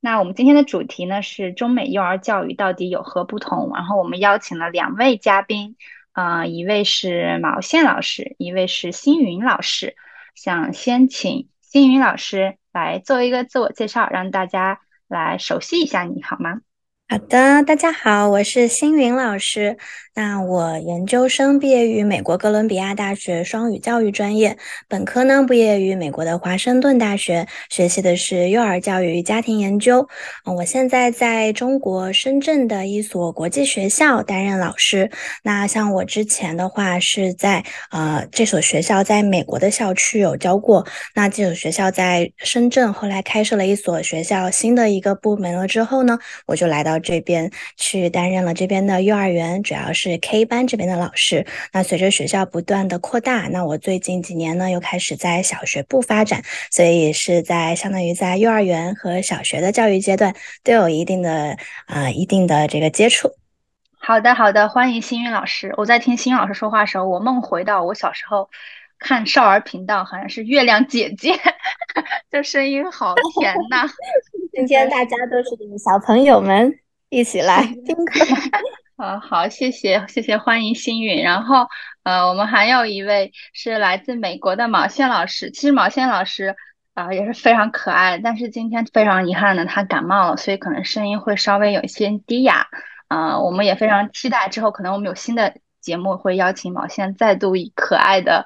那我们今天的主题呢是中美幼儿教育到底有何不同？然后我们邀请了两位嘉宾，啊，一位是毛线老师，一位是星云老师。想先请星云老师来做一个自我介绍，让大家来熟悉一下你好吗？好的，大家好，我是星云老师。那我研究生毕业于美国哥伦比亚大学双语教育专业，本科呢毕业于美国的华盛顿大学，学习的是幼儿教育与家庭研究。我现在在中国深圳的一所国际学校担任老师。那像我之前的话是在呃这所学校在美国的校区有教过，那这所学校在深圳后来开设了一所学校新的一个部门了之后呢，我就来到。这边去担任了这边的幼儿园，主要是 K 班这边的老师。那随着学校不断的扩大，那我最近几年呢又开始在小学部发展，所以是在相当于在幼儿园和小学的教育阶段都有一定的啊一定的这个接触。好的，好的，欢迎星云老师。我在听星云老师说话的时候，我梦回到我小时候看少儿频道，好像是月亮姐姐，这声音好甜呐。今天大家都是小朋友们。一起来听课，啊，好，谢谢，谢谢，欢迎星云。然后，呃，我们还有一位是来自美国的毛线老师。其实毛线老师啊也是非常可爱，但是今天非常遗憾的，他感冒了，所以可能声音会稍微有一些低哑。啊，我们也非常期待之后可能我们有新的节目会邀请毛线再度以可爱的，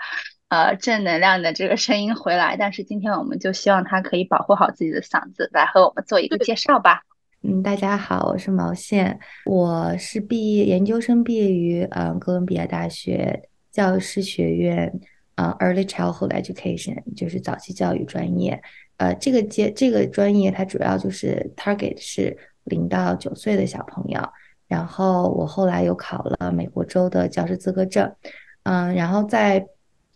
呃，正能量的这个声音回来。但是今天我们就希望他可以保护好自己的嗓子，来和我们做一个介绍吧。嗯，大家好，我是毛线，我是毕业研究生毕业于呃哥伦比亚大学教师学院啊 Early Childhood Education，就是早期教育专业。呃，这个阶这个专业它主要就是 target 是零到九岁的小朋友。然后我后来又考了美国州的教师资格证。嗯，然后在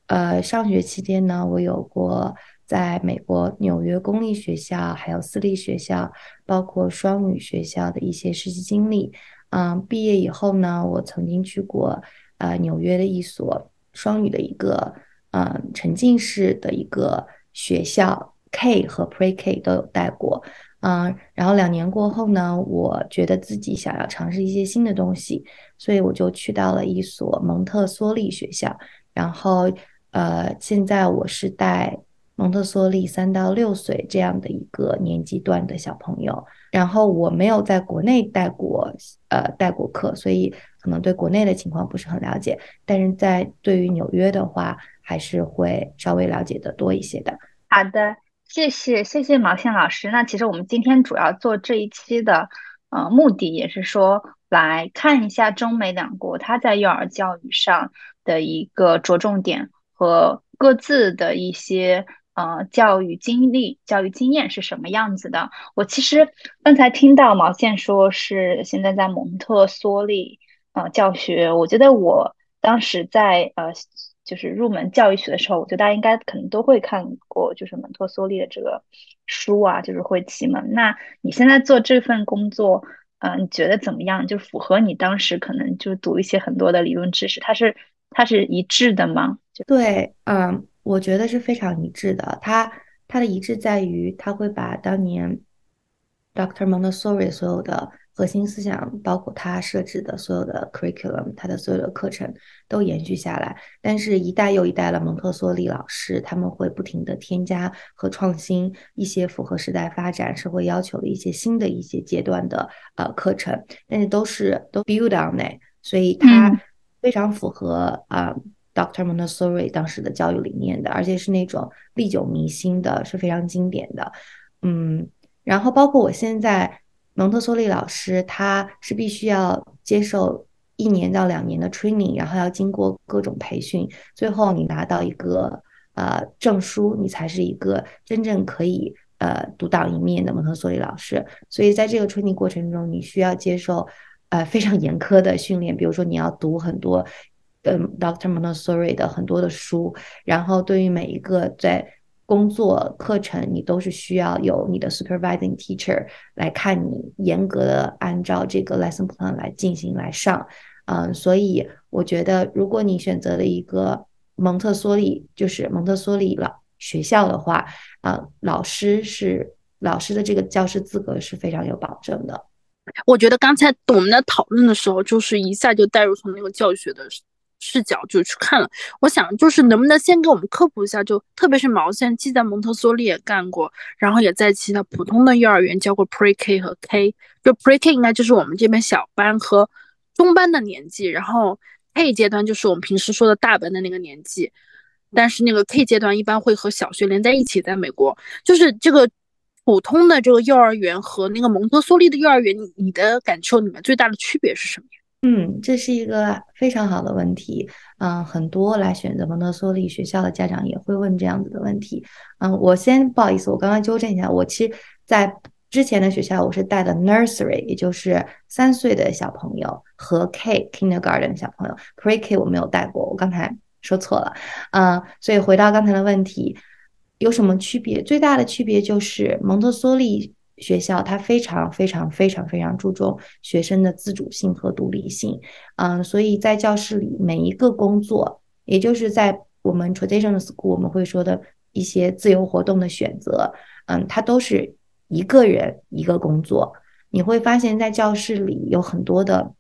呃上学期间呢，我有过。在美国纽约公立学校，还有私立学校，包括双语学校的一些实习经历。嗯，毕业以后呢，我曾经去过呃纽约的一所双语的一个嗯沉浸式的一个学校，K 和 Pre K 都有带过。嗯，然后两年过后呢，我觉得自己想要尝试一些新的东西，所以我就去到了一所蒙特梭利学校。然后呃，现在我是带。蒙特梭利三到六岁这样的一个年纪段的小朋友，然后我没有在国内带过，呃，带过课，所以可能对国内的情况不是很了解。但是在对于纽约的话，还是会稍微了解的多一些的。好的，谢谢谢谢毛线老师。那其实我们今天主要做这一期的，呃，目的也是说来看一下中美两国它在幼儿教育上的一个着重点和各自的一些。呃，教育经历、教育经验是什么样子的？我其实刚才听到毛线说是现在在蒙特梭利呃教学，我觉得我当时在呃就是入门教育学的时候，我觉得大家应该可能都会看过，就是蒙特梭利的这个书啊，就是会启蒙。那你现在做这份工作，呃，你觉得怎么样？就符合你当时可能就读一些很多的理论知识，它是它是一致的吗？对，嗯。我觉得是非常一致的。它它的一致在于，它会把当年 Dr. Montessori 所有的核心思想，包括他设置的所有的 curriculum，他的所有的课程都延续下来。但是，一代又一代的蒙特梭利老师，他们会不停的添加和创新一些符合时代发展、社会要求的一些新的一些阶段的呃课程，但是都是都 build on it，所以它非常符合啊。Dr. Montessori 当时的教育理念的，而且是那种历久弥新的，是非常经典的。嗯，然后包括我现在蒙特梭利老师，他是必须要接受一年到两年的 training，然后要经过各种培训，最后你拿到一个呃证书，你才是一个真正可以呃独当一面的蒙特梭利老师，所以在这个 training 过程中，你需要接受呃非常严苛的训练，比如说你要读很多嗯，Doctor Montessori 的很多的书，然后对于每一个在工作课程，你都是需要有你的 supervising teacher 来看你严格的按照这个 lesson plan 来进行来上，嗯，所以我觉得如果你选择了一个蒙特梭利，就是蒙特梭利老学校的话，啊，老师是老师的这个教师资格是非常有保证的。我觉得刚才我们在讨论的时候，就是一下就带入从那个教学的。视角就去看了，我想就是能不能先给我们科普一下，就特别是毛线，既在蒙特梭利也干过，然后也在其他普通的幼儿园教过 Pre K 和 K，就 Pre K 应该就是我们这边小班和中班的年纪，然后 K 阶段就是我们平时说的大班的那个年纪，但是那个 K 阶段一般会和小学连在一起，在美国，就是这个普通的这个幼儿园和那个蒙特梭利的幼儿园，你你的感受里面最大的区别是什么呀？嗯，这是一个非常好的问题。嗯，很多来选择蒙特梭利学校的家长也会问这样子的问题。嗯，我先不好意思，我刚刚纠正一下，我其实在之前的学校我是带的 nursery，也就是三岁的小朋友和 K kindergarten 小朋友，pre K 我没有带过，我刚才说错了。嗯，所以回到刚才的问题，有什么区别？最大的区别就是蒙特梭利。学校它非常非常非常非常注重学生的自主性和独立性，嗯，所以在教室里每一个工作，也就是在我们 traditional school 我们会说的一些自由活动的选择，嗯，它都是一个人一个工作。你会发现在教室里有很多的，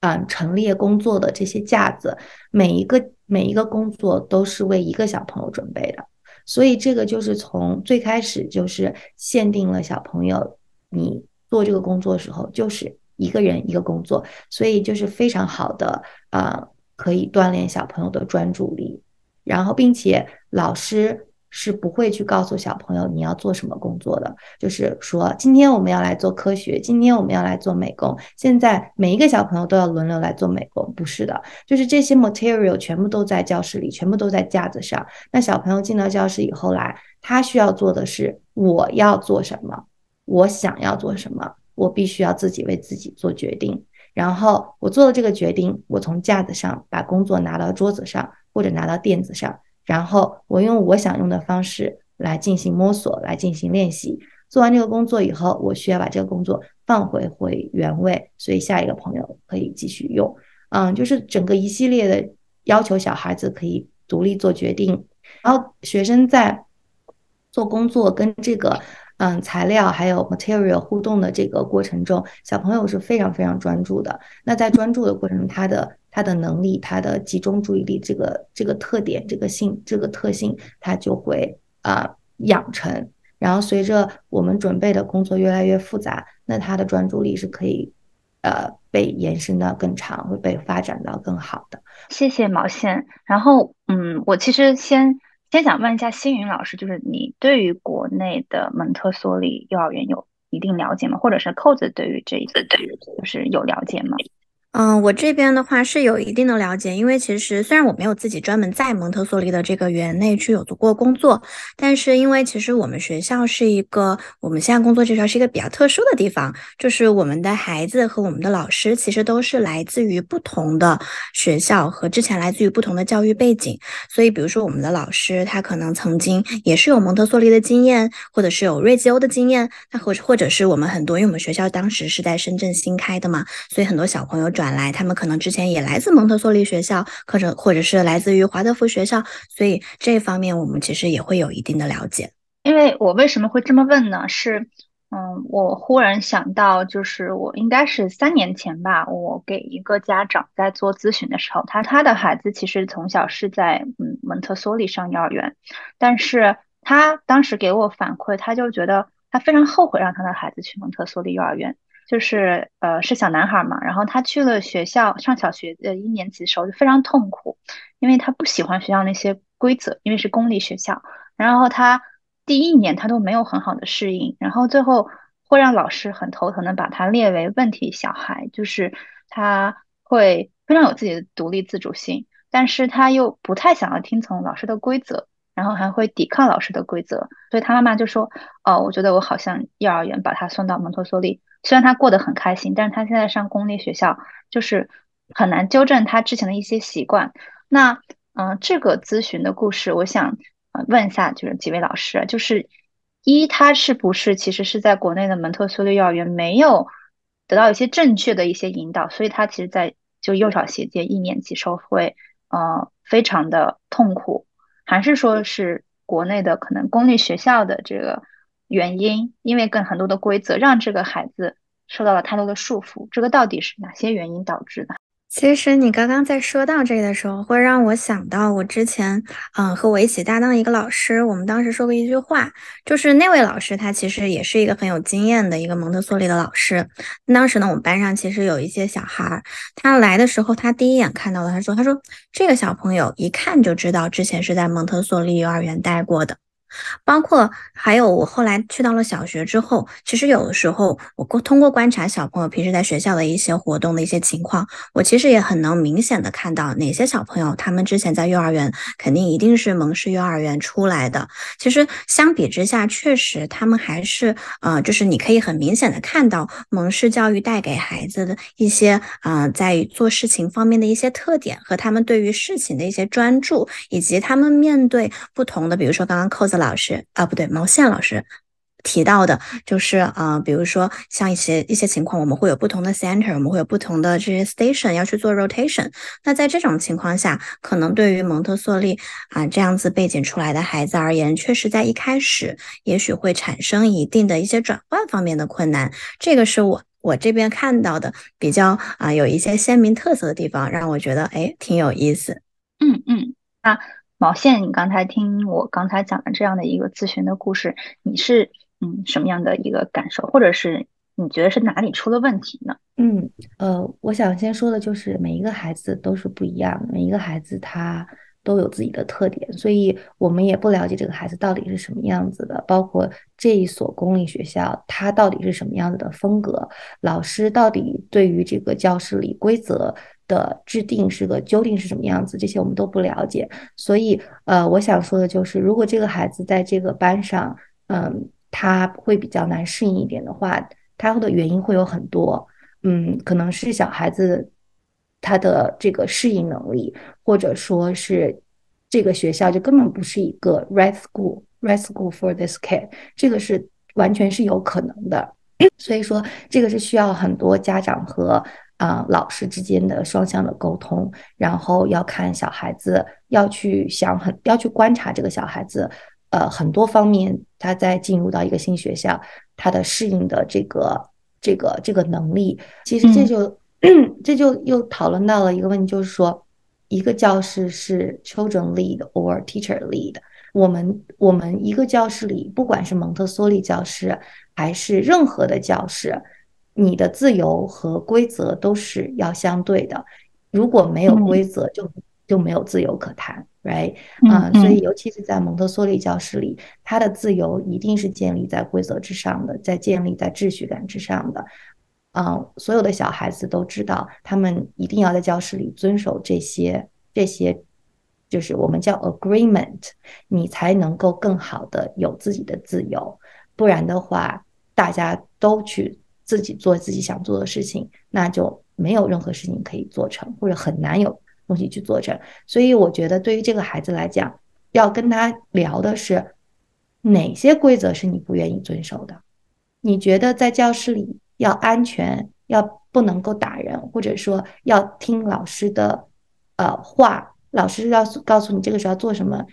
嗯，陈列工作的这些架子，每一个每一个工作都是为一个小朋友准备的。所以这个就是从最开始就是限定了小朋友，你做这个工作的时候就是一个人一个工作，所以就是非常好的啊，可以锻炼小朋友的专注力，然后并且老师。是不会去告诉小朋友你要做什么工作的，就是说今天我们要来做科学，今天我们要来做美工，现在每一个小朋友都要轮流来做美工，不是的，就是这些 material 全部都在教室里，全部都在架子上。那小朋友进到教室以后来，他需要做的是我要做什么，我想要做什么，我必须要自己为自己做决定。然后我做了这个决定，我从架子上把工作拿到桌子上或者拿到垫子上。然后我用我想用的方式来进行摸索，来进行练习。做完这个工作以后，我需要把这个工作放回回原位，所以下一个朋友可以继续用。嗯，就是整个一系列的要求，小孩子可以独立做决定。然后学生在做工作跟这个嗯材料还有 material 互动的这个过程中，小朋友是非常非常专注的。那在专注的过程，他的他的能力，他的集中注意力，这个这个特点，这个性，这个特性，他就会啊养成。然后随着我们准备的工作越来越复杂，那他的专注力是可以呃被延伸到更长，会被发展到更好的。谢谢毛线。然后嗯，我其实先先想问一下星云老师，就是你对于国内的蒙特梭利幼儿园有一定了解吗？或者是扣子对于这一个就是有了解吗？嗯，我这边的话是有一定的了解，因为其实虽然我没有自己专门在蒙特梭利的这个园内去有做过工作，但是因为其实我们学校是一个我们现在工作这学校是一个比较特殊的地方，就是我们的孩子和我们的老师其实都是来自于不同的学校和之前来自于不同的教育背景，所以比如说我们的老师他可能曾经也是有蒙特梭利的经验，或者是有瑞吉欧的经验，那或或者是我们很多因为我们学校当时是在深圳新开的嘛，所以很多小朋友。转来，他们可能之前也来自蒙特梭利学校，或者或者是来自于华德福学校，所以这方面我们其实也会有一定的了解。因为我为什么会这么问呢？是，嗯，我忽然想到，就是我应该是三年前吧，我给一个家长在做咨询的时候，他他的孩子其实从小是在嗯蒙特梭利上幼儿园，但是他当时给我反馈，他就觉得他非常后悔让他的孩子去蒙特梭利幼儿园。就是呃是小男孩嘛，然后他去了学校上小学的一年级的时候就非常痛苦，因为他不喜欢学校那些规则，因为是公立学校。然后他第一年他都没有很好的适应，然后最后会让老师很头疼的把他列为问题小孩，就是他会非常有自己的独立自主性，但是他又不太想要听从老师的规则。然后还会抵抗老师的规则。所以他妈妈就说：“哦，我觉得我好像幼儿园把他送到蒙特梭利，虽然他过得很开心，但是他现在上公立学校，就是很难纠正他之前的一些习惯。”那，嗯，这个咨询的故事，我想问一下，就是几位老师，就是一，他是不是其实是在国内的蒙特梭利幼儿园没有得到一些正确的一些引导，所以他其实，在就幼小衔接一年级时候会，呃，非常的痛苦，还是说是国内的可能公立学校的这个原因，因为跟很多的规则让这个孩子受到了太多的束缚，这个到底是哪些原因导致的？其实你刚刚在说到这个的时候，会让我想到我之前，嗯，和我一起搭档一个老师，我们当时说过一句话，就是那位老师他其实也是一个很有经验的一个蒙特梭利的老师。当时呢，我们班上其实有一些小孩，他来的时候，他第一眼看到的，他说，他说这个小朋友一看就知道之前是在蒙特梭利幼儿园待过的。包括还有，我后来去到了小学之后，其实有的时候我过通过观察小朋友平时在学校的一些活动的一些情况，我其实也很能明显的看到哪些小朋友他们之前在幼儿园肯定一定是蒙氏幼儿园出来的。其实相比之下，确实他们还是呃，就是你可以很明显的看到蒙氏教育带给孩子的一些呃，在做事情方面的一些特点和他们对于事情的一些专注，以及他们面对不同的，比如说刚刚扣子。老师啊，不对，毛线老师提到的，就是啊，比如说像一些一些情况，我们会有不同的 center，我们会有不同的这些 station 要去做 rotation。那在这种情况下，可能对于蒙特梭利啊这样子背景出来的孩子而言，确实在一开始也许会产生一定的一些转换方面的困难。这个是我我这边看到的比较啊有一些鲜明特色的地方，让我觉得哎挺有意思。嗯嗯，那。毛线，你刚才听我刚才讲的这样的一个咨询的故事，你是嗯什么样的一个感受，或者是你觉得是哪里出了问题呢？嗯呃，我想先说的就是每一个孩子都是不一样的，每一个孩子他都有自己的特点，所以我们也不了解这个孩子到底是什么样子的，包括这一所公立学校它到底是什么样子的风格，老师到底对于这个教室里规则。的制定是个究竟是什么样子，这些我们都不了解。所以，呃，我想说的就是，如果这个孩子在这个班上，嗯，他会比较难适应一点的话，他的原因会有很多。嗯，可能是小孩子他的这个适应能力，或者说是这个学校就根本不是一个 right school，right school for this kid，这个是完全是有可能的。所以说，这个是需要很多家长和。啊，老师之间的双向的沟通，然后要看小孩子，要去想很，要去观察这个小孩子，呃，很多方面，他在进入到一个新学校，他的适应的这个这个这个能力，其实这就这就又讨论到了一个问题，就是说，一个教室是 children lead or teacher lead，我们我们一个教室里，不管是蒙特梭利教室还是任何的教室。你的自由和规则都是要相对的，如果没有规则，就就没有自由可谈，right？啊，所以尤其是在蒙特梭利教室里，他的自由一定是建立在规则之上的，在建立在秩序感之上的。啊，所有的小孩子都知道，他们一定要在教室里遵守这些这些，就是我们叫 agreement，你才能够更好的有自己的自由，不然的话，大家都去。自己做自己想做的事情，那就没有任何事情可以做成，或者很难有东西去做成。所以我觉得，对于这个孩子来讲，要跟他聊的是哪些规则是你不愿意遵守的？你觉得在教室里要安全，要不能够打人，或者说要听老师的呃话，老师要告诉你这个时候要做什么。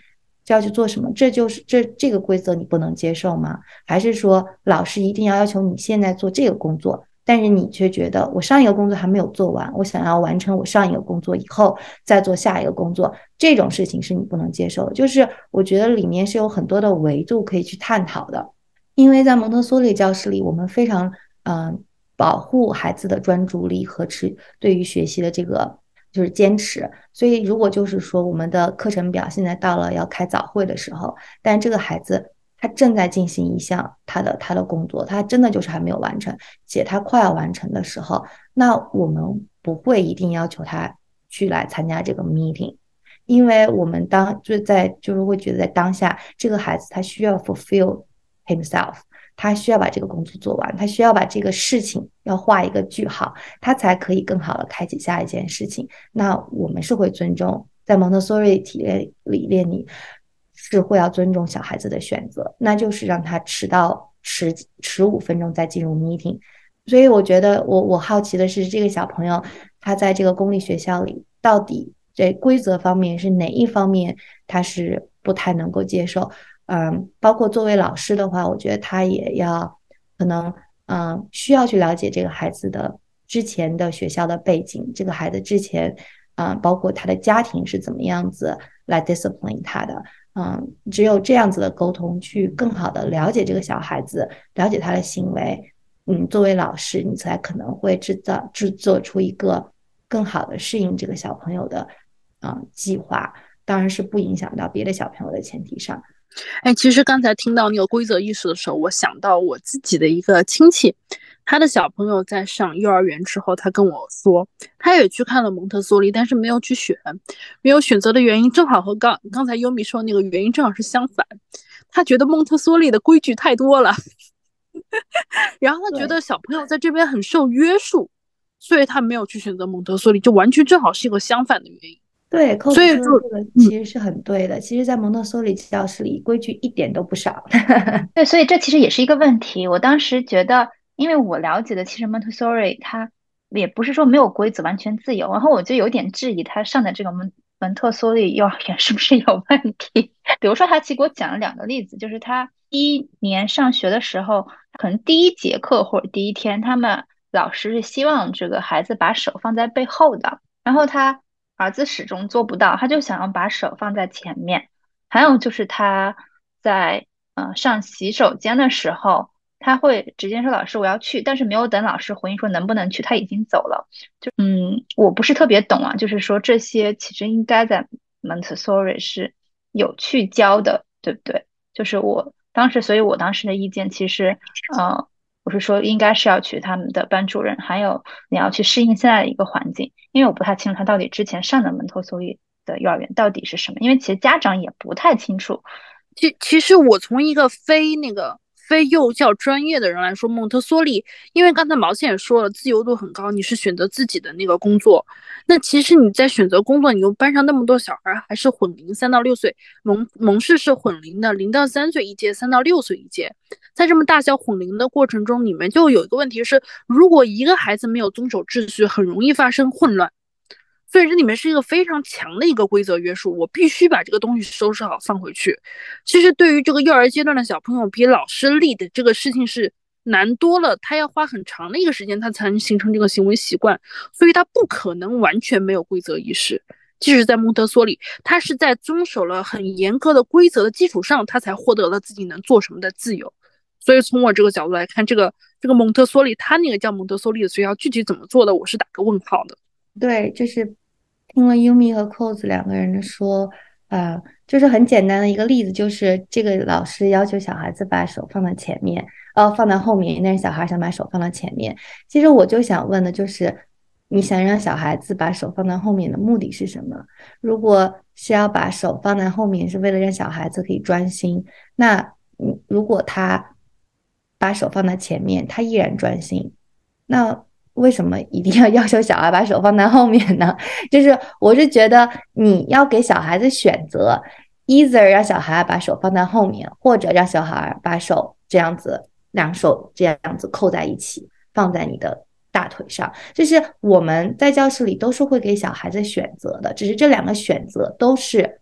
就要去做什么？这就是这这个规则你不能接受吗？还是说老师一定要要求你现在做这个工作，但是你却觉得我上一个工作还没有做完，我想要完成我上一个工作以后再做下一个工作，这种事情是你不能接受的。就是我觉得里面是有很多的维度可以去探讨的，因为在蒙特梭利教室里，我们非常嗯保护孩子的专注力和持对于学习的这个。就是坚持，所以如果就是说我们的课程表现在到了要开早会的时候，但这个孩子他正在进行一项他的他的工作，他真的就是还没有完成，且他快要完成的时候，那我们不会一定要求他去来参加这个 meeting，因为我们当就在就是会觉得在当下，这个孩子他需要 fulfill himself，他需要把这个工作做完，他需要把这个事情要画一个句号，他才可以更好的开启下一件事情。那我们是会尊重，在蒙特梭利体验理念里是会要尊重小孩子的选择，那就是让他迟到迟迟五分钟再进入 meeting。所以我觉得我我好奇的是，这个小朋友他在这个公立学校里到底。这规则方面是哪一方面他是不太能够接受？嗯，包括作为老师的话，我觉得他也要可能嗯需要去了解这个孩子的之前的学校的背景，这个孩子之前嗯包括他的家庭是怎么样子来 discipline 他的，嗯，只有这样子的沟通，去更好的了解这个小孩子，了解他的行为，嗯，作为老师你才可能会制造制作出一个更好的适应这个小朋友的。啊，计划当然是不影响到别的小朋友的前提上。哎，其实刚才听到那个规则意识的时候，我想到我自己的一个亲戚，他的小朋友在上幼儿园之后，他跟我说，他也去看了蒙特梭利，但是没有去选，没有选择的原因正好和刚刚才优米说那个原因正好是相反。他觉得蒙特梭利的规矩太多了，然后他觉得小朋友在这边很受约束，所以他没有去选择蒙特梭利，就完全正好是一个相反的原因。对，所以说这个其实是很对的。其实，在蒙特梭利教室里，规矩一点都不少。对，所以这其实也是一个问题。我当时觉得，因为我了解的，其实蒙特梭利它也不是说没有规则，完全自由。然后我就有点质疑他上的这个蒙蒙特梭利幼儿园是不是有问题。比如说，他其实给我讲了两个例子，就是他第一年上学的时候，可能第一节课或者第一天，他们老师是希望这个孩子把手放在背后的，然后他。儿子始终做不到，他就想要把手放在前面。还有就是他在呃上洗手间的时候，他会直接说：“老师，我要去。”但是没有等老师回应说能不能去，他已经走了。就嗯，我不是特别懂啊，就是说这些其实应该在 Montessori 是有去教的，对不对？就是我当时，所以我当时的意见其实，呃。我是说，应该是要去他们的班主任，还有你要去适应现在的一个环境，因为我不太清楚他到底之前上的蒙特梭利的幼儿园到底是什么，因为其实家长也不太清楚。其其实我从一个非那个。非幼教专业的人来说，蒙特梭利，因为刚才毛线也说了，自由度很高，你是选择自己的那个工作。那其实你在选择工作，你又班上那么多小孩，还是混龄，三到六岁，蒙蒙氏是混龄的，零到三岁一届，三到六岁一届。在这么大小混龄的过程中，你们就有一个问题是，如果一个孩子没有遵守秩序，很容易发生混乱。所以这里面是一个非常强的一个规则约束，我必须把这个东西收拾好放回去。其实对于这个幼儿阶段的小朋友，比老师立的这个事情是难多了，他要花很长的一个时间，他才能形成这个行为习惯。所以他不可能完全没有规则意识。即使在蒙特梭利，他是在遵守了很严格的规则的基础上，他才获得了自己能做什么的自由。所以从我这个角度来看，这个这个蒙特梭利，他那个叫蒙特梭利的学校具体怎么做的，我是打个问号的。对，就是听了 Umi 和 Cos 两个人的说，啊，就是很简单的一个例子，就是这个老师要求小孩子把手放在前面，哦，放在后面，但是小孩想把手放到前面。其实我就想问的就是，你想让小孩子把手放在后面的目的是什么？如果是要把手放在后面，是为了让小孩子可以专心，那，如果他把手放在前面，他依然专心，那？为什么一定要要求小孩把手放在后面呢？就是我是觉得你要给小孩子选择，either 让小孩把手放在后面，或者让小孩把手这样子，两手这样子扣在一起，放在你的大腿上。就是我们在教室里都是会给小孩子选择的，只是这两个选择都是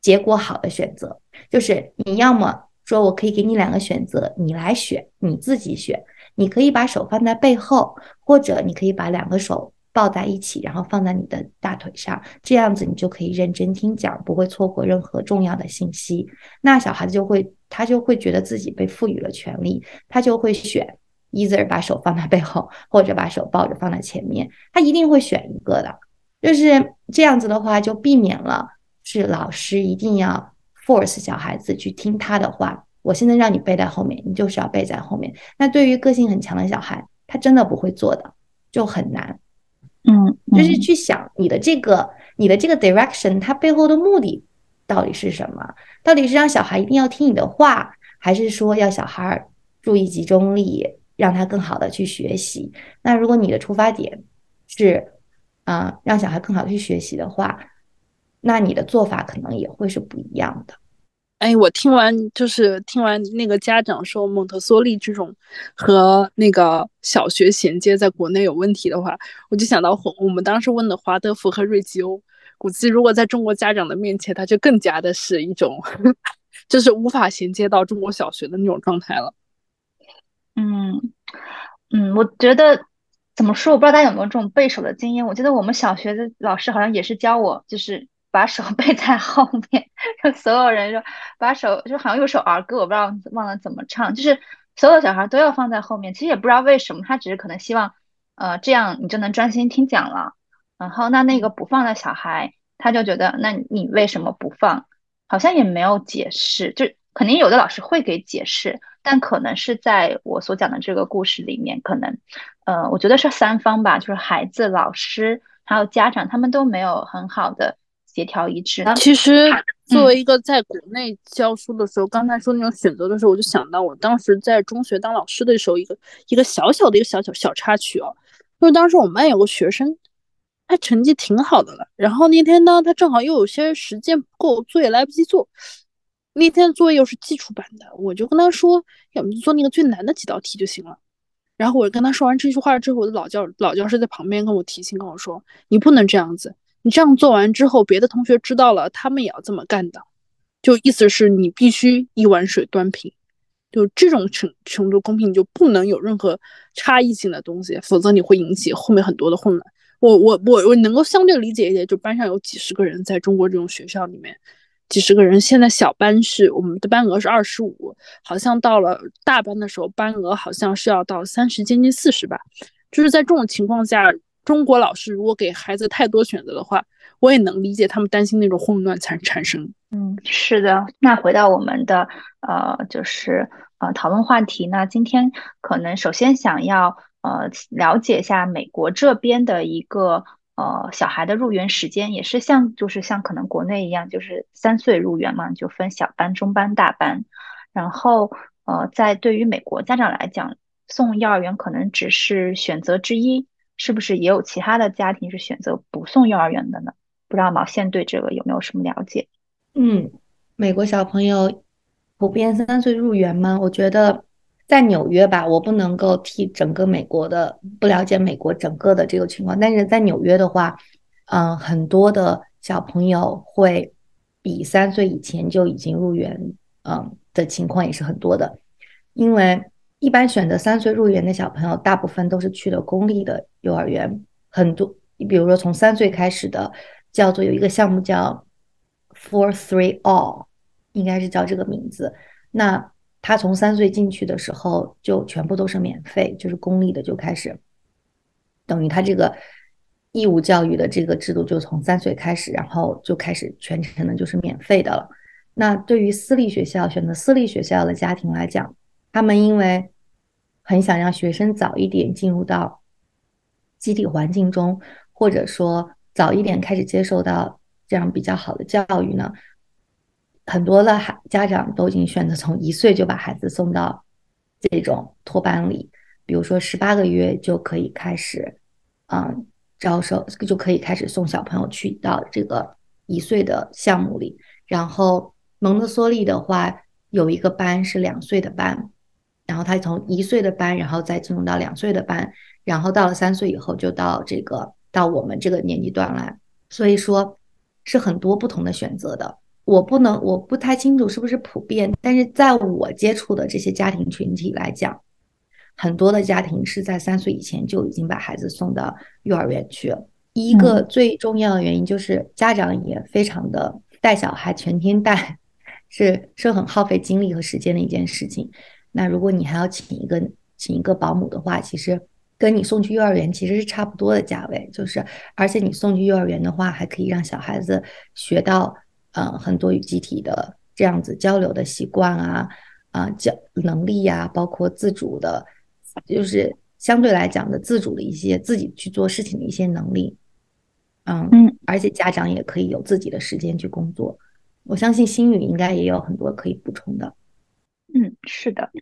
结果好的选择。就是你要么说我可以给你两个选择，你来选，你自己选。你可以把手放在背后，或者你可以把两个手抱在一起，然后放在你的大腿上，这样子你就可以认真听讲，不会错过任何重要的信息。那小孩子就会，他就会觉得自己被赋予了权利，他就会选，either 把手放在背后，或者把手抱着放在前面，他一定会选一个的。就是这样子的话，就避免了是老师一定要 force 小孩子去听他的话。我现在让你背在后面，你就是要背在后面。那对于个性很强的小孩，他真的不会做的，就很难。嗯，就是去想你的这个你的这个 direction 它背后的目的到底是什么？到底是让小孩一定要听你的话，还是说要小孩注意集中力，让他更好的去学习？那如果你的出发点是啊，让小孩更好的去学习的话，那你的做法可能也会是不一样的。哎，我听完就是听完那个家长说蒙特梭利这种和那个小学衔接在国内有问题的话，我就想到我们当时问的华德福和瑞吉欧，估计如果在中国家长的面前，他就更加的是一种，就是无法衔接到中国小学的那种状态了。嗯嗯，我觉得怎么说，我不知道大家有没有这种背手的经验。我记得我们小学的老师好像也是教我，就是。把手 背在后面，就所有人说把手，就好像有首儿歌，我不知道忘了怎么唱，就是所有小孩都要放在后面。其实也不知道为什么，他只是可能希望，呃，这样你就能专心听讲了。然后那那个不放的小孩，他就觉得，那你为什么不放？好像也没有解释，就肯定有的老师会给解释，但可能是在我所讲的这个故事里面，可能，呃，我觉得是三方吧，就是孩子、老师还有家长，他们都没有很好的。协调一致。其实，作为一个在国内教书的时候，刚才说那种选择的时候，我就想到我当时在中学当老师的时候，一个一个小小的一个小小小插曲哦，就是当时我们班有个学生，他成绩挺好的了，然后那天呢，他正好又有些时间不够，作业来不及做，那天作业又是基础版的，我就跟他说，要么就做那个最难的几道题就行了。然后我跟他说完这句话之后，我的老教老教师在旁边跟我提醒，跟我说，你不能这样子。你这样做完之后，别的同学知道了，他们也要这么干的，就意思是你必须一碗水端平，就这种程程度公平，就不能有任何差异性的东西，否则你会引起后面很多的混乱。我我我我能够相对理解一点，就班上有几十个人，在中国这种学校里面，几十个人，现在小班是我们的班额是二十五，好像到了大班的时候，班额好像是要到三十，接近四十吧，就是在这种情况下。中国老师如果给孩子太多选择的话，我也能理解他们担心那种混乱产产生。嗯，是的。那回到我们的呃，就是呃讨论话题。那今天可能首先想要呃了解一下美国这边的一个呃小孩的入园时间，也是像就是像可能国内一样，就是三岁入园嘛，就分小班、中班、大班。然后呃，在对于美国家长来讲，送幼儿园可能只是选择之一。是不是也有其他的家庭是选择不送幼儿园的呢？不知道毛线对这个有没有什么了解？嗯，美国小朋友普遍三岁入园吗？我觉得在纽约吧，我不能够替整个美国的不了解美国整个的这个情况，但是在纽约的话，嗯，很多的小朋友会比三岁以前就已经入园，嗯的情况也是很多的，因为。一般选择三岁入园的小朋友，大部分都是去的公立的幼儿园。很多，你比如说从三岁开始的，叫做有一个项目叫 For Three All，应该是叫这个名字。那他从三岁进去的时候，就全部都是免费，就是公立的就开始，等于他这个义务教育的这个制度就从三岁开始，然后就开始全程的就是免费的了。那对于私立学校选择私立学校的家庭来讲，他们因为很想让学生早一点进入到集体环境中，或者说早一点开始接受到这样比较好的教育呢。很多的孩家长都已经选择从一岁就把孩子送到这种托班里，比如说十八个月就可以开始，嗯，招收就可以开始送小朋友去到这个一岁的项目里。然后蒙特梭利的话，有一个班是两岁的班。然后他从一岁的班，然后再进入到两岁的班，然后到了三岁以后就到这个到我们这个年纪段来，所以说是很多不同的选择的。我不能我不太清楚是不是普遍，但是在我接触的这些家庭群体来讲，很多的家庭是在三岁以前就已经把孩子送到幼儿园去了。一个最重要的原因就是家长也非常的带小孩全天带，是是很耗费精力和时间的一件事情。那如果你还要请一个请一个保姆的话，其实跟你送去幼儿园其实是差不多的价位，就是而且你送去幼儿园的话，还可以让小孩子学到嗯很多与集体的这样子交流的习惯啊啊教能力呀，包括自主的，就是相对来讲的自主的一些自己去做事情的一些能力。嗯嗯，而且家长也可以有自己的时间去工作。我相信新宇应该也有很多可以补充的。嗯，是的。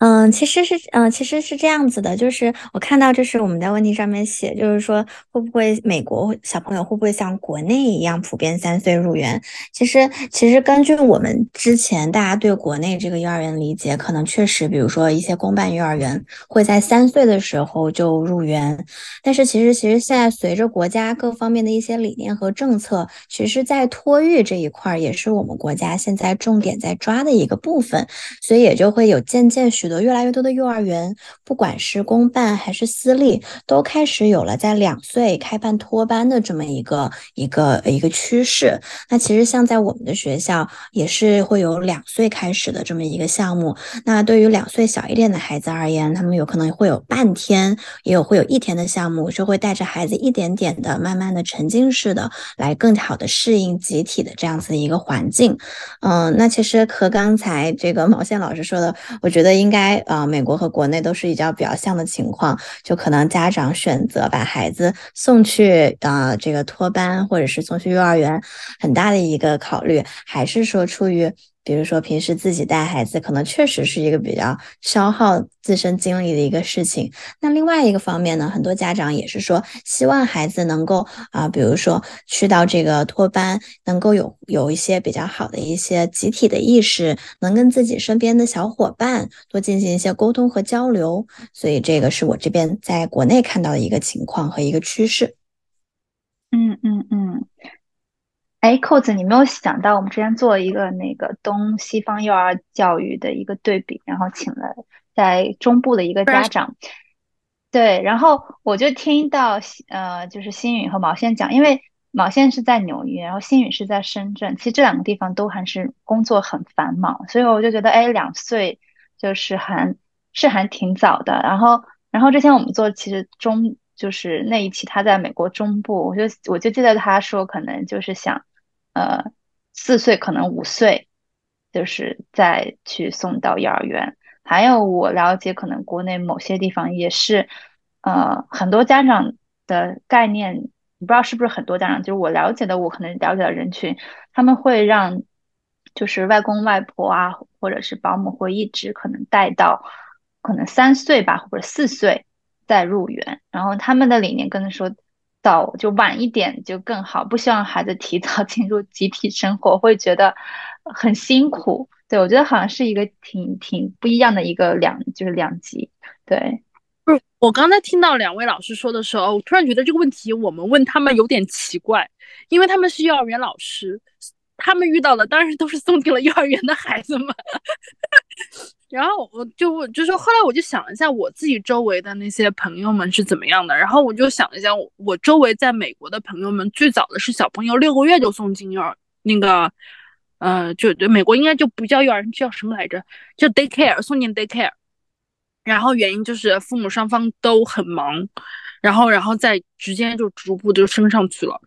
嗯，其实是，嗯，其实是这样子的，就是我看到这是我们在问题上面写，就是说会不会美国小朋友会不会像国内一样普遍三岁入园？其实，其实根据我们之前大家对国内这个幼儿园理解，可能确实，比如说一些公办幼儿园会在三岁的时候就入园，但是其实，其实现在随着国家各方面的一些理念和政策，其实，在托育这一块也是我们国家现在重点在抓的一个部分，所以也就会有渐渐。许多越来越多的幼儿园，不管是公办还是私立，都开始有了在两岁开办托班的这么一个一个一个趋势。那其实像在我们的学校，也是会有两岁开始的这么一个项目。那对于两岁小一点的孩子而言，他们有可能会有半天，也有会有一天的项目，就会带着孩子一点点的、慢慢的沉浸式的来更好的适应集体的这样子的一个环境。嗯，那其实和刚才这个毛线老师说的，我觉得应。该呃，美国和国内都是比较比较像的情况，就可能家长选择把孩子送去啊这个托班，或者是送去幼儿园，很大的一个考虑，还是说出于。比如说，平时自己带孩子，可能确实是一个比较消耗自身精力的一个事情。那另外一个方面呢，很多家长也是说，希望孩子能够啊，比如说去到这个托班，能够有有一些比较好的一些集体的意识，能跟自己身边的小伙伴多进行一些沟通和交流。所以，这个是我这边在国内看到的一个情况和一个趋势。嗯嗯嗯。哎，扣子，你没有想到我们之前做了一个那个东西方幼儿教育的一个对比，然后请了在中部的一个家长，对，然后我就听到呃，就是新宇和毛线讲，因为毛线是在纽约，然后新宇是在深圳，其实这两个地方都还是工作很繁忙，所以我就觉得，哎，两岁就是还是还挺早的。然后，然后之前我们做其实中就是那一期他在美国中部，我就我就记得他说可能就是想。呃，四岁可能五岁，就是再去送到幼儿园。还有我了解，可能国内某些地方也是，呃，很多家长的概念，不知道是不是很多家长，就是我了解的，我可能了解的人群，他们会让就是外公外婆啊，或者是保姆会一直可能带到可能三岁吧，或者四岁再入园。然后他们的理念跟他说。早就晚一点就更好，不希望孩子提早 进入集体生活，会觉得很辛苦。对我觉得好像是一个挺挺不一样的一个两就是两极。对，不是我刚才听到两位老师说的时候，我突然觉得这个问题我们问他们有点奇怪，因为他们是幼儿园老师，他们遇到的当然都是送进了幼儿园的孩子们。然后我就就是后来我就想了一下我自己周围的那些朋友们是怎么样的，然后我就想了一下我我周围在美国的朋友们最早的是小朋友六个月就送进幼儿那个，呃，就对美国应该就不叫幼儿园叫什么来着，叫 daycare 送进 daycare，然后原因就是父母双方都很忙，然后然后再直接就逐步就升上去了，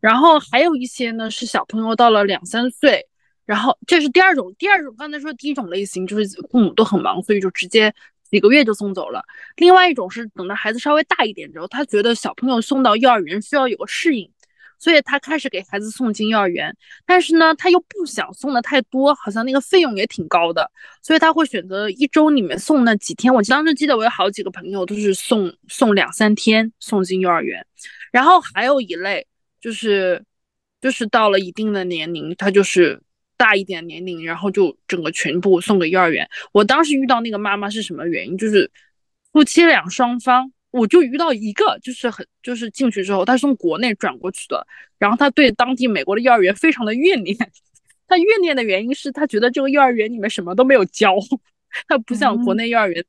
然后还有一些呢是小朋友到了两三岁。然后这是第二种，第二种刚才说第一种类型就是父母都很忙，所以就直接几个月就送走了。另外一种是等到孩子稍微大一点之后，他觉得小朋友送到幼儿园需要有个适应，所以他开始给孩子送进幼儿园。但是呢，他又不想送的太多，好像那个费用也挺高的，所以他会选择一周里面送那几天。我当时记得我有好几个朋友都是送送两三天送进幼儿园。然后还有一类就是就是到了一定的年龄，他就是。大一点年龄，然后就整个全部送给幼儿园。我当时遇到那个妈妈是什么原因？就是夫妻俩双方，我就遇到一个，就是很就是进去之后，他是从国内转过去的，然后他对当地美国的幼儿园非常的怨念。他怨念的原因是他觉得这个幼儿园里面什么都没有教，他不像国内幼儿园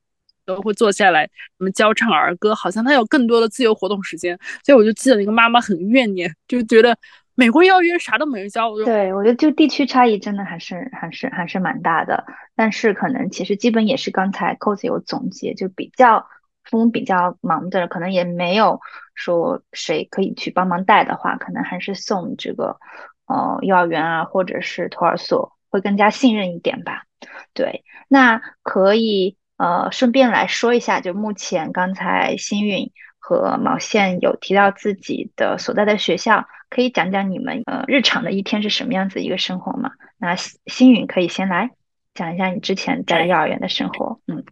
都会坐下来什么教唱儿歌，好像他有更多的自由活动时间。所以我就记得那个妈妈很怨念，就觉得。美国幼儿园啥都没教，对我觉得就地区差异真的还是还是还是蛮大的。但是可能其实基本也是刚才扣子有总结，就比较父母比较忙的，可能也没有说谁可以去帮忙带的话，可能还是送这个呃幼儿园啊，或者是托儿所会更加信任一点吧。对，那可以呃顺便来说一下，就目前刚才新运。和毛线有提到自己的所在的学校，可以讲讲你们呃日常的一天是什么样子一个生活吗？那星云可以先来讲一下你之前在幼儿园的生活，嗯。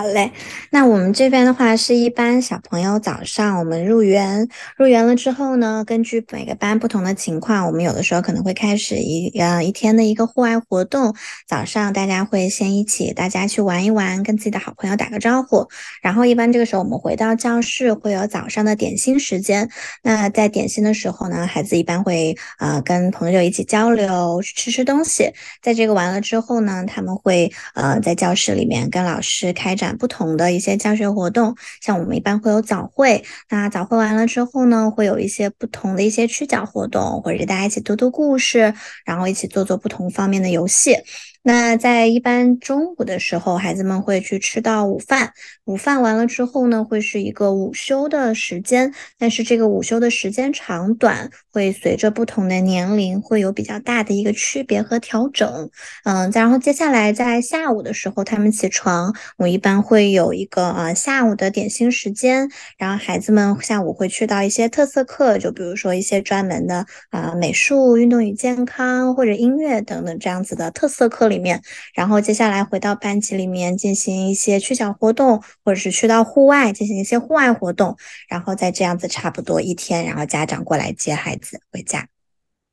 好嘞，那我们这边的话是一般小朋友早上我们入园，入园了之后呢，根据每个班不同的情况，我们有的时候可能会开始一呃一天的一个户外活动。早上大家会先一起大家去玩一玩，跟自己的好朋友打个招呼，然后一般这个时候我们回到教室会有早上的点心时间。那在点心的时候呢，孩子一般会呃跟朋友一起交流，吃吃东西。在这个完了之后呢，他们会呃在教室里面跟老师开展。不同的一些教学活动，像我们一般会有早会，那早会完了之后呢，会有一些不同的一些区角活动，或者大家一起读读故事，然后一起做做不同方面的游戏。那在一般中午的时候，孩子们会去吃到午饭。午饭完了之后呢，会是一个午休的时间。但是这个午休的时间长短，会随着不同的年龄会有比较大的一个区别和调整。嗯，再然后接下来在下午的时候，他们起床，我一般会有一个呃下午的点心时间。然后孩子们下午会去到一些特色课，就比如说一些专门的啊美术、运动与健康或者音乐等等这样子的特色课。里面，然后接下来回到班级里面进行一些去小活动，或者是去到户外进行一些户外活动，然后再这样子差不多一天，然后家长过来接孩子回家。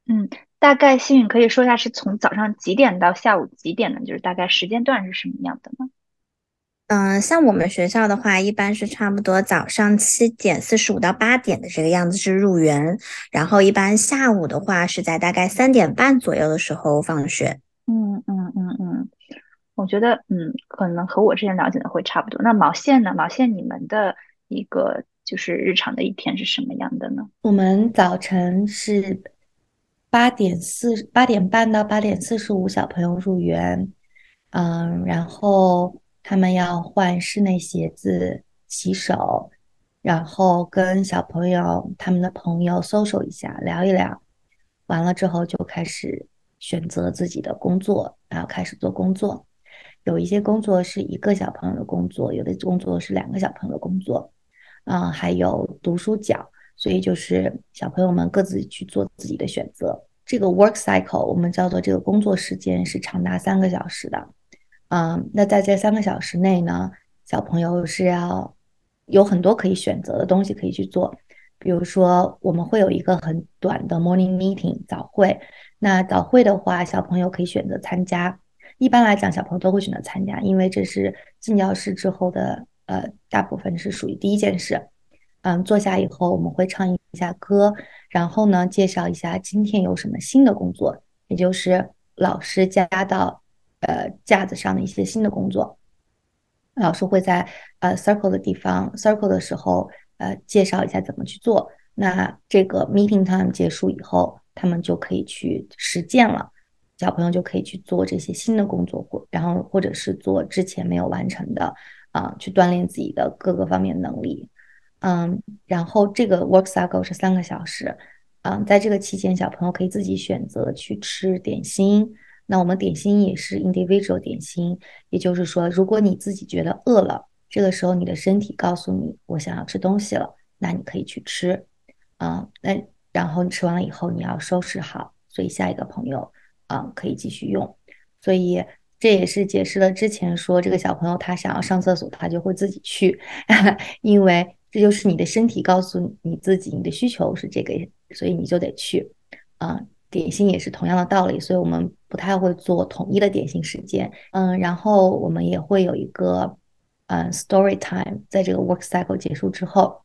嗯，大概幸运可以说一下是从早上几点到下午几点呢？就是大概时间段是什么样的呢？嗯，像我们学校的话，一般是差不多早上七点四十五到八点的这个样子是入园，然后一般下午的话是在大概三点半左右的时候放学。嗯嗯嗯嗯，我觉得嗯，可能和我之前了解的会差不多。那毛线呢？毛线，你们的一个就是日常的一天是什么样的呢？我们早晨是八点四八点半到八点四十五，小朋友入园，嗯，然后他们要换室内鞋子、洗手，然后跟小朋友他们的朋友 social 一下，聊一聊，完了之后就开始。选择自己的工作，然后开始做工作。有一些工作是一个小朋友的工作，有的工作是两个小朋友的工作。啊，还有读书角，所以就是小朋友们各自去做自己的选择。这个 work cycle 我们叫做这个工作时间是长达三个小时的。嗯，那在这三个小时内呢，小朋友是要有很多可以选择的东西可以去做。比如说，我们会有一个很短的 morning meeting 早会。那早会的话，小朋友可以选择参加。一般来讲，小朋友都会选择参加，因为这是进教室之后的，呃，大部分是属于第一件事。嗯，坐下以后，我们会唱一下歌，然后呢，介绍一下今天有什么新的工作，也就是老师加到呃架子上的一些新的工作。老师会在呃 circle 的地方 circle 的时候，呃，介绍一下怎么去做。那这个 meeting time 结束以后。他们就可以去实践了，小朋友就可以去做这些新的工作，或然后或者是做之前没有完成的，啊，去锻炼自己的各个方面能力，嗯，然后这个 work cycle 是三个小时，嗯，在这个期间，小朋友可以自己选择去吃点心，那我们点心也是 individual 点心，也就是说，如果你自己觉得饿了，这个时候你的身体告诉你我想要吃东西了，那你可以去吃，啊，那。然后你吃完了以后，你要收拾好，所以下一个朋友，嗯，可以继续用。所以这也是解释了之前说这个小朋友他想要上厕所，他就会自己去，因为这就是你的身体告诉你自己你的需求是这个，所以你就得去。嗯，点心也是同样的道理，所以我们不太会做统一的点心时间。嗯，然后我们也会有一个，嗯，story time，在这个 work cycle 结束之后。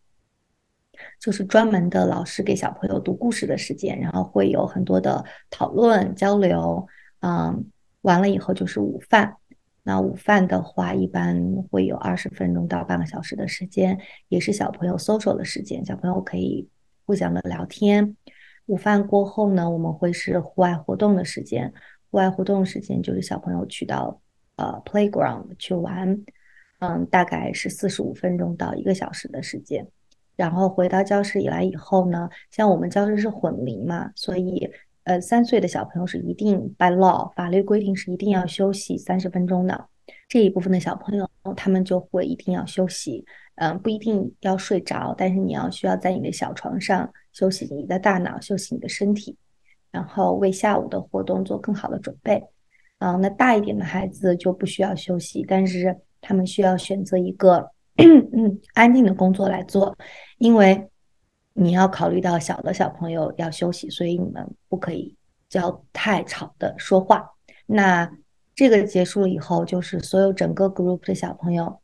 就是专门的老师给小朋友读故事的时间，然后会有很多的讨论交流，嗯，完了以后就是午饭。那午饭的话，一般会有二十分钟到半个小时的时间，也是小朋友 social 的时间，小朋友可以互相的聊天。午饭过后呢，我们会是户外活动的时间，户外活动时间就是小朋友去到呃 playground 去玩，嗯，大概是四十五分钟到一个小时的时间。然后回到教室以来以后呢，像我们教室是混龄嘛，所以呃三岁的小朋友是一定 by law 法律规定是一定要休息三十分钟的。这一部分的小朋友他们就会一定要休息，嗯，不一定要睡着，但是你要需要在你的小床上休息你的大脑，休息你的身体，然后为下午的活动做更好的准备。嗯，那大一点的孩子就不需要休息，但是他们需要选择一个 安静的工作来做，因为你要考虑到小的小朋友要休息，所以你们不可以叫太吵的说话。那这个结束了以后，就是所有整个 group 的小朋友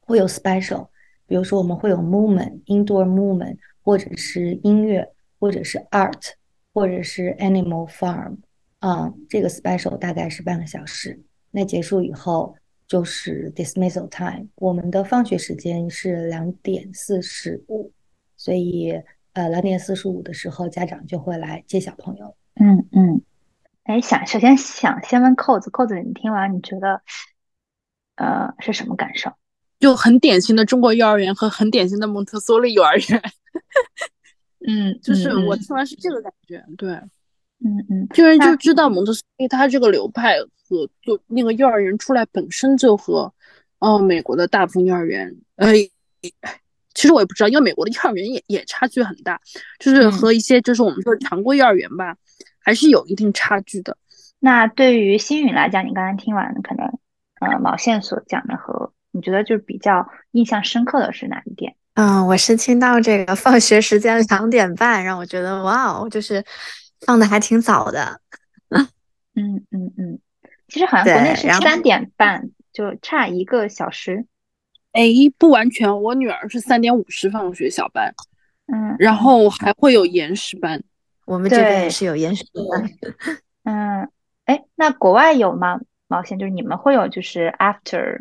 会有 special，比如说我们会有 movement，indoor movement，或者是音乐，或者是 art，或者是 animal farm，啊，这个 special 大概是半个小时。那结束以后就是 dismissal time，我们的放学时间是两点四十五，所以呃两点四十五的时候家长就会来接小朋友。嗯嗯。哎，想首先想先问扣子，扣子，你听完你觉得，呃，是什么感受？就很典型的中国幼儿园和很典型的蒙特梭利幼儿园。嗯，就是我听完是这个感觉，对，嗯嗯，就是就知道蒙特梭利他这个流派和就那个幼儿园出来本身就和，哦，美国的大部分幼儿园，呃，其实我也不知道，因为美国的幼儿园也也差距很大，就是和一些就是我们说常规幼儿园吧。还是有一定差距的。那对于星宇来讲，你刚刚听完可能，呃，毛线所讲的和你觉得就是比较印象深刻的是哪一点？嗯，我是听到这个放学时间两点半，让我觉得哇哦，就是放的还挺早的。嗯嗯嗯，其实好像国内是三点半，就差一个小时。哎，不完全，我女儿是三点五十放学小班，嗯，然后还会有延时班。我们这边也是有延时班，嗯，哎，那国外有吗？毛线就是你们会有就是 after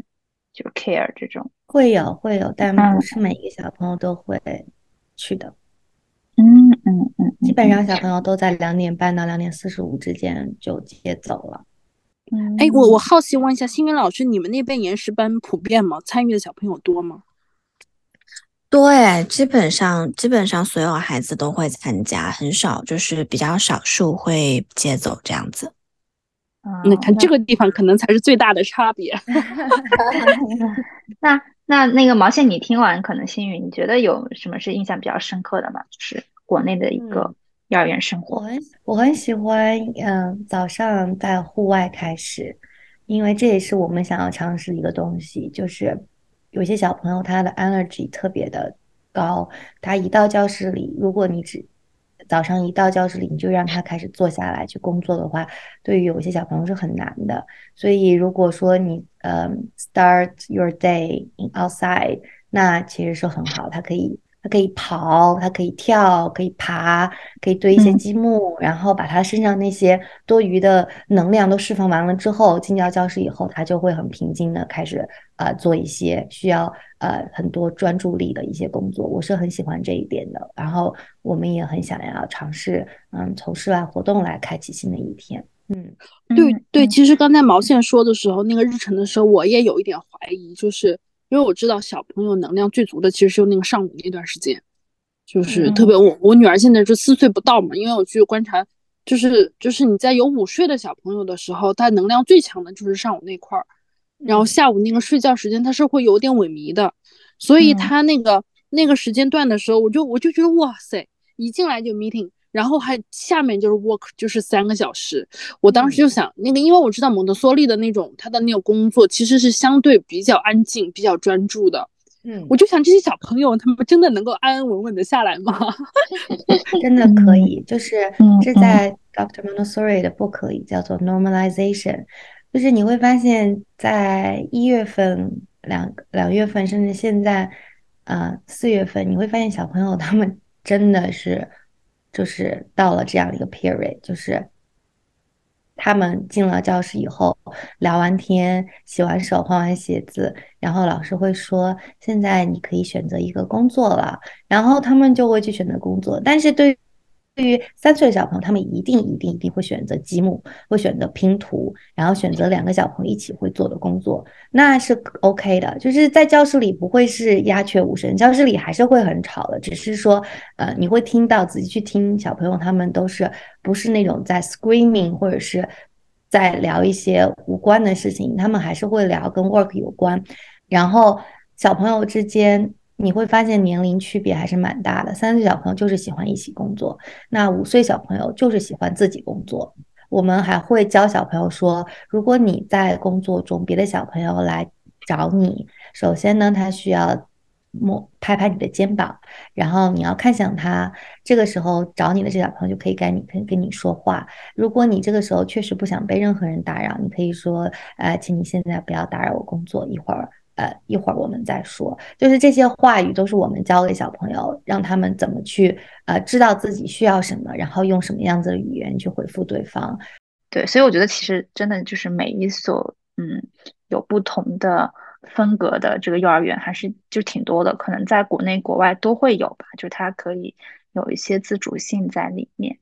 就是 care 这种会有会有，但不是每一个小朋友都会去的。嗯嗯嗯，基本上小朋友都在两点半到两点四十五之间就接走了。嗯，哎，我我好奇问一下，新云老师，你们那边延时班普遍吗？参与的小朋友多吗？对，基本上基本上所有孩子都会参加，很少就是比较少数会接走这样子。你看这个地方可能才是最大的差别。那那那个毛线，你听完可能星云，你觉得有什么是印象比较深刻的吗？就是国内的一个幼儿园生活。我很我很喜欢，嗯，早上在户外开始，因为这也是我们想要尝试一个东西，就是。有些小朋友他的 energy 特别的高，他一到教室里，如果你只早上一到教室里你就让他开始坐下来去工作的话，对于有些小朋友是很难的。所以如果说你呃 start your day in outside，那其实是很好，他可以。它可以跑，它可以跳，可以爬，可以堆一些积木，然后把它身上那些多余的能量都释放完了之后，进到教室以后，他就会很平静的开始呃做一些需要呃很多专注力的一些工作。我是很喜欢这一点的，然后我们也很想要尝试，嗯，从室外活动来开启新的一天。嗯，对对，其实刚才毛线说的时候，那个日程的时候，我也有一点怀疑，就是。因为我知道小朋友能量最足的其实是那个上午那段时间，就是特别我我女儿现在是四岁不到嘛，因为我去观察，就是就是你在有午睡的小朋友的时候，他能量最强的就是上午那块儿，然后下午那个睡觉时间他是会有点萎靡的，所以他那个那个时间段的时候，我就我就觉得哇塞，一进来就 meeting。然后还下面就是 work，就是三个小时。我当时就想，那个因为我知道蒙特梭利的那种他的那个工作其实是相对比较安静、比较专注的。嗯，我就想这些小朋友他们真的能够安安稳稳的下来吗？真的可以，就是这在 Dr. Montessori 的 book 里叫做 normalization，就是你会发现在一月份、两两月份，甚至现在啊四月份，你会发现小朋友他们真的是。就是到了这样一个 period，就是他们进了教室以后，聊完天、洗完手、换完鞋子，然后老师会说：“现在你可以选择一个工作了。”然后他们就会去选择工作，但是对于。对于三岁的小朋友，他们一定一定一定会选择积木，会选择拼图，然后选择两个小朋友一起会做的工作，那是 OK 的。就是在教室里不会是鸦雀无声，教室里还是会很吵的，只是说，呃，你会听到仔细去听小朋友他们都是不是那种在 screaming 或者是在聊一些无关的事情，他们还是会聊跟 work 有关。然后小朋友之间，你会发现年龄区别还是蛮大的。三岁小朋友就是喜欢一起工作，那五岁小朋友就是喜欢自己工作。我们还会教小朋友说，如果你在工作中，别的小朋友来找你，首先呢，他需要。摸拍拍你的肩膀，然后你要看向他。这个时候找你的这小朋友就可以跟你跟跟你说话。如果你这个时候确实不想被任何人打扰，你可以说：“呃，请你现在不要打扰我工作，一会儿呃一会儿我们再说。”就是这些话语都是我们教给小朋友，让他们怎么去呃知道自己需要什么，然后用什么样子的语言去回复对方。对，所以我觉得其实真的就是每一所嗯有不同的。风格的这个幼儿园还是就挺多的，可能在国内国外都会有吧，就它可以有一些自主性在里面。